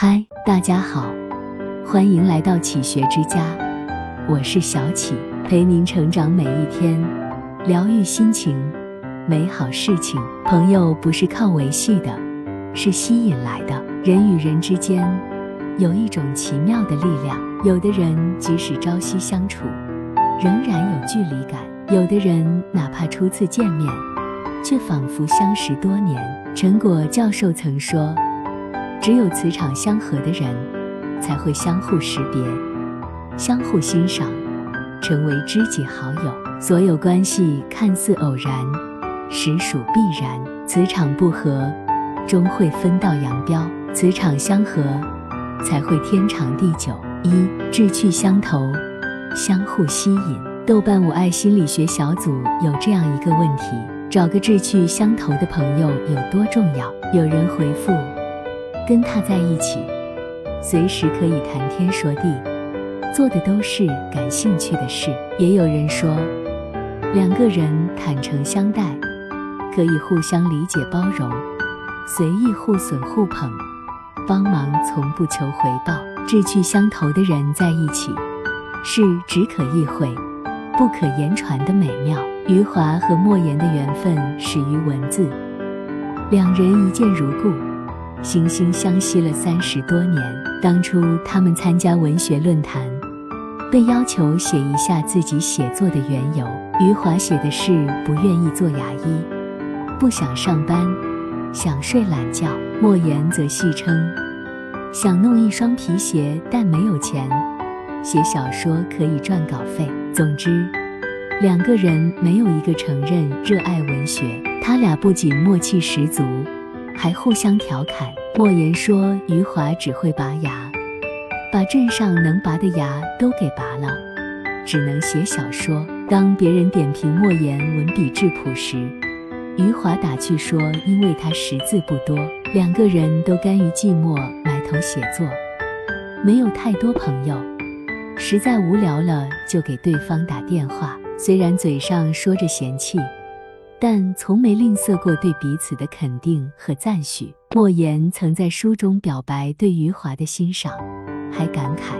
嗨，大家好，欢迎来到启学之家，我是小启，陪您成长每一天，疗愈心情，美好事情。朋友不是靠维系的，是吸引来的。人与人之间有一种奇妙的力量，有的人即使朝夕相处，仍然有距离感；有的人哪怕初次见面，却仿佛相识多年。陈果教授曾说。只有磁场相合的人，才会相互识别、相互欣赏，成为知己好友。所有关系看似偶然，实属必然。磁场不合，终会分道扬镳；磁场相合，才会天长地久。一志趣相投，相互吸引。豆瓣我爱心理学小组有这样一个问题：找个志趣相投的朋友有多重要？有人回复。跟他在一起，随时可以谈天说地，做的都是感兴趣的事。也有人说，两个人坦诚相待，可以互相理解包容，随意互损互捧，帮忙从不求回报。志趣相投的人在一起，是只可意会，不可言传的美妙。余华和莫言的缘分始于文字，两人一见如故。惺惺相惜了三十多年。当初他们参加文学论坛，被要求写一下自己写作的缘由。余华写的是不愿意做牙医，不想上班，想睡懒觉。莫言则戏称想弄一双皮鞋，但没有钱。写小说可以赚稿费。总之，两个人没有一个承认热爱文学。他俩不仅默契十足。还互相调侃。莫言说：“余华只会拔牙，把镇上能拔的牙都给拔了，只能写小说。”当别人点评莫言文笔质朴时，余华打趣说：“因为他识字不多，两个人都甘于寂寞埋头写作，没有太多朋友，实在无聊了就给对方打电话。虽然嘴上说着嫌弃。”但从没吝啬过对彼此的肯定和赞许。莫言曾在书中表白对余华的欣赏，还感慨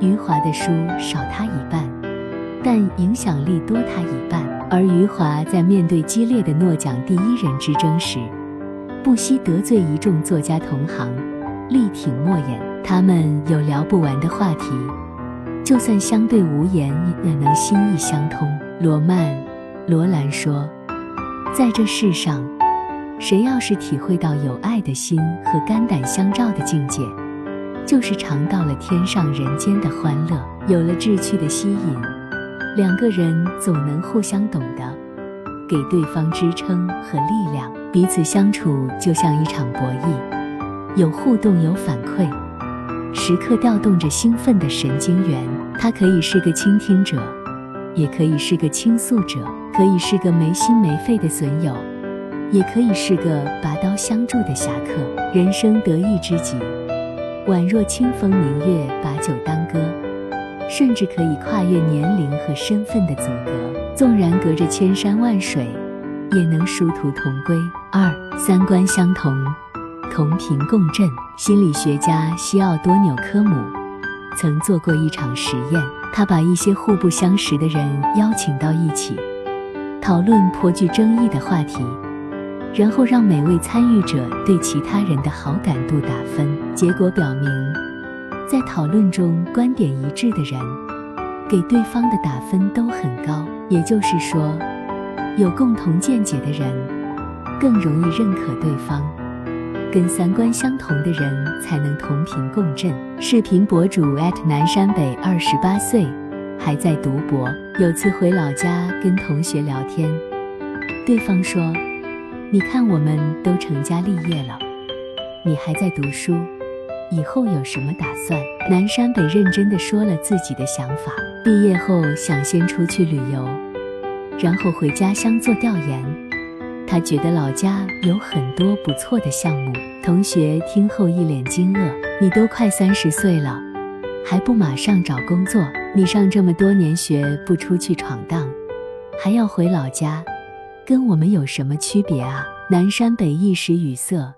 余华的书少他一半，但影响力多他一半。而余华在面对激烈的诺奖第一人之争时，不惜得罪一众作家同行，力挺莫言。他们有聊不完的话题，就算相对无言，也能心意相通。罗曼。罗兰说：“在这世上，谁要是体会到有爱的心和肝胆相照的境界，就是尝到了天上人间的欢乐。有了志趣的吸引，两个人总能互相懂得，给对方支撑和力量。彼此相处就像一场博弈，有互动，有反馈，时刻调动着兴奋的神经元。他可以是个倾听者。”也可以是个倾诉者，可以是个没心没肺的损友，也可以是个拔刀相助的侠客。人生得意知己，宛若清风明月，把酒当歌，甚至可以跨越年龄和身份的阻隔。纵然隔着千山万水，也能殊途同归。二三观相同，同频共振。心理学家西奥多纽科姆曾做过一场实验。他把一些互不相识的人邀请到一起，讨论颇具争议的话题，然后让每位参与者对其他人的好感度打分。结果表明，在讨论中观点一致的人，给对方的打分都很高。也就是说，有共同见解的人更容易认可对方。跟三观相同的人才能同频共振。视频博主南山北二十八岁，还在读博。有次回老家跟同学聊天，对方说：“你看我们都成家立业了，你还在读书，以后有什么打算？”南山北认真的说了自己的想法：毕业后想先出去旅游，然后回家乡做调研。他觉得老家有很多不错的项目。同学听后一脸惊愕：“你都快三十岁了，还不马上找工作？你上这么多年学不出去闯荡，还要回老家，跟我们有什么区别啊？”南山北一时语塞，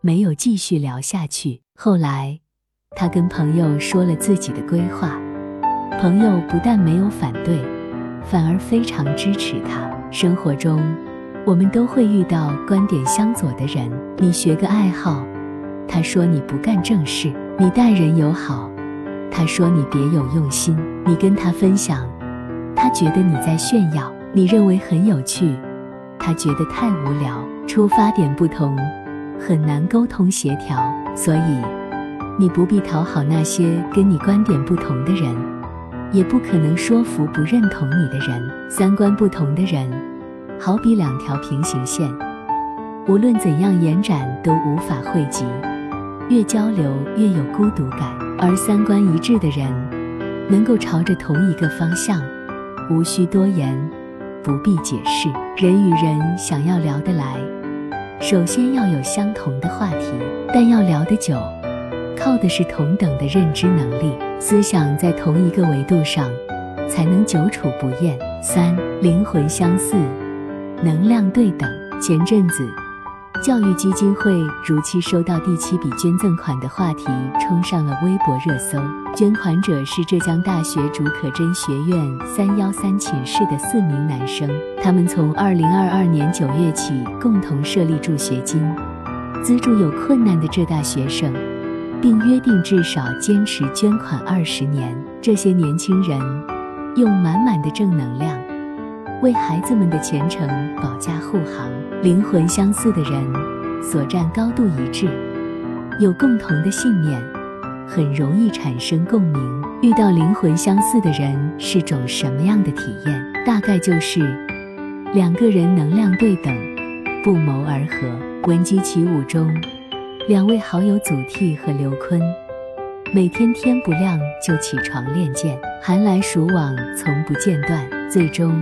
没有继续聊下去。后来，他跟朋友说了自己的规划，朋友不但没有反对，反而非常支持他。生活中，我们都会遇到观点相左的人。你学个爱好，他说你不干正事；你待人友好，他说你别有用心；你跟他分享，他觉得你在炫耀；你认为很有趣，他觉得太无聊。出发点不同，很难沟通协调，所以你不必讨好那些跟你观点不同的人，也不可能说服不认同你的人。三观不同的人，好比两条平行线，无论怎样延展都无法汇集，越交流越有孤独感。而三观一致的人，能够朝着同一个方向，无需多言。不必解释，人与人想要聊得来，首先要有相同的话题，但要聊得久，靠的是同等的认知能力，思想在同一个维度上，才能久处不厌。三，灵魂相似，能量对等。前阵子。教育基金会如期收到第七笔捐赠款的话题冲上了微博热搜。捐款者是浙江大学竺可桢学院三幺三寝室的四名男生，他们从二零二二年九月起共同设立助学金，资助有困难的浙大学生，并约定至少坚持捐款二十年。这些年轻人用满满的正能量。为孩子们的前程保驾护航，灵魂相似的人所站高度一致，有共同的信念，很容易产生共鸣。遇到灵魂相似的人是种什么样的体验？大概就是两个人能量对等，不谋而合。《闻鸡起舞》中，两位好友祖逖和刘琨，每天天不亮就起床练剑，寒来暑往，从不间断，最终。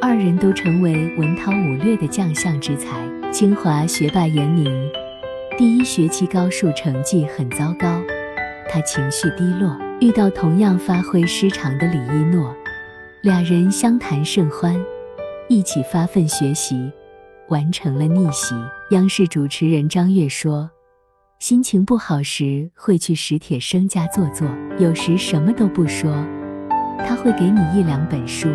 二人都成为文韬武略的将相之才。清华学霸严宁，第一学期高数成绩很糟糕，他情绪低落。遇到同样发挥失常的李一诺，俩人相谈甚欢，一起发奋学习，完成了逆袭。央视主持人张悦说：“心情不好时会去史铁生家坐坐，有时什么都不说，他会给你一两本书。”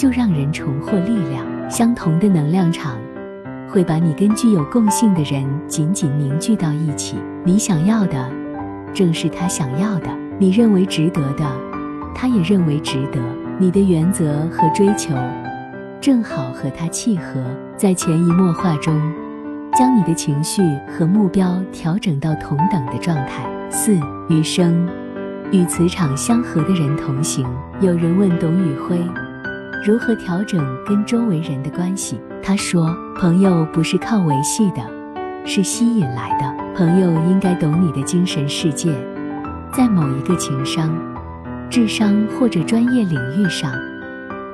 就让人重获力量。相同的能量场会把你跟具有共性的人紧紧凝聚到一起。你想要的正是他想要的，你认为值得的，他也认为值得。你的原则和追求正好和他契合，在潜移默化中，将你的情绪和目标调整到同等的状态。四余生与磁场相合的人同行。有人问董宇辉。如何调整跟周围人的关系？他说：“朋友不是靠维系的，是吸引来的。朋友应该懂你的精神世界，在某一个情商、智商或者专业领域上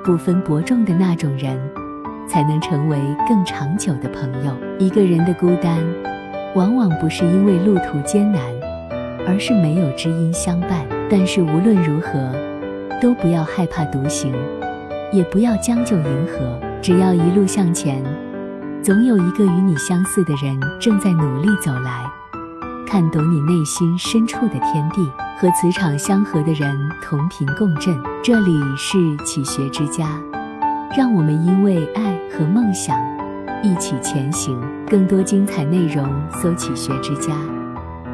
不分伯仲的那种人，才能成为更长久的朋友。一个人的孤单，往往不是因为路途艰难，而是没有知音相伴。但是无论如何，都不要害怕独行。”也不要将就迎合，只要一路向前，总有一个与你相似的人正在努力走来，看懂你内心深处的天地，和磁场相合的人同频共振。这里是启学之家，让我们因为爱和梦想一起前行。更多精彩内容，搜“启学之家”，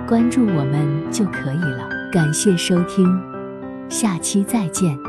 关注我们就可以了。感谢收听，下期再见。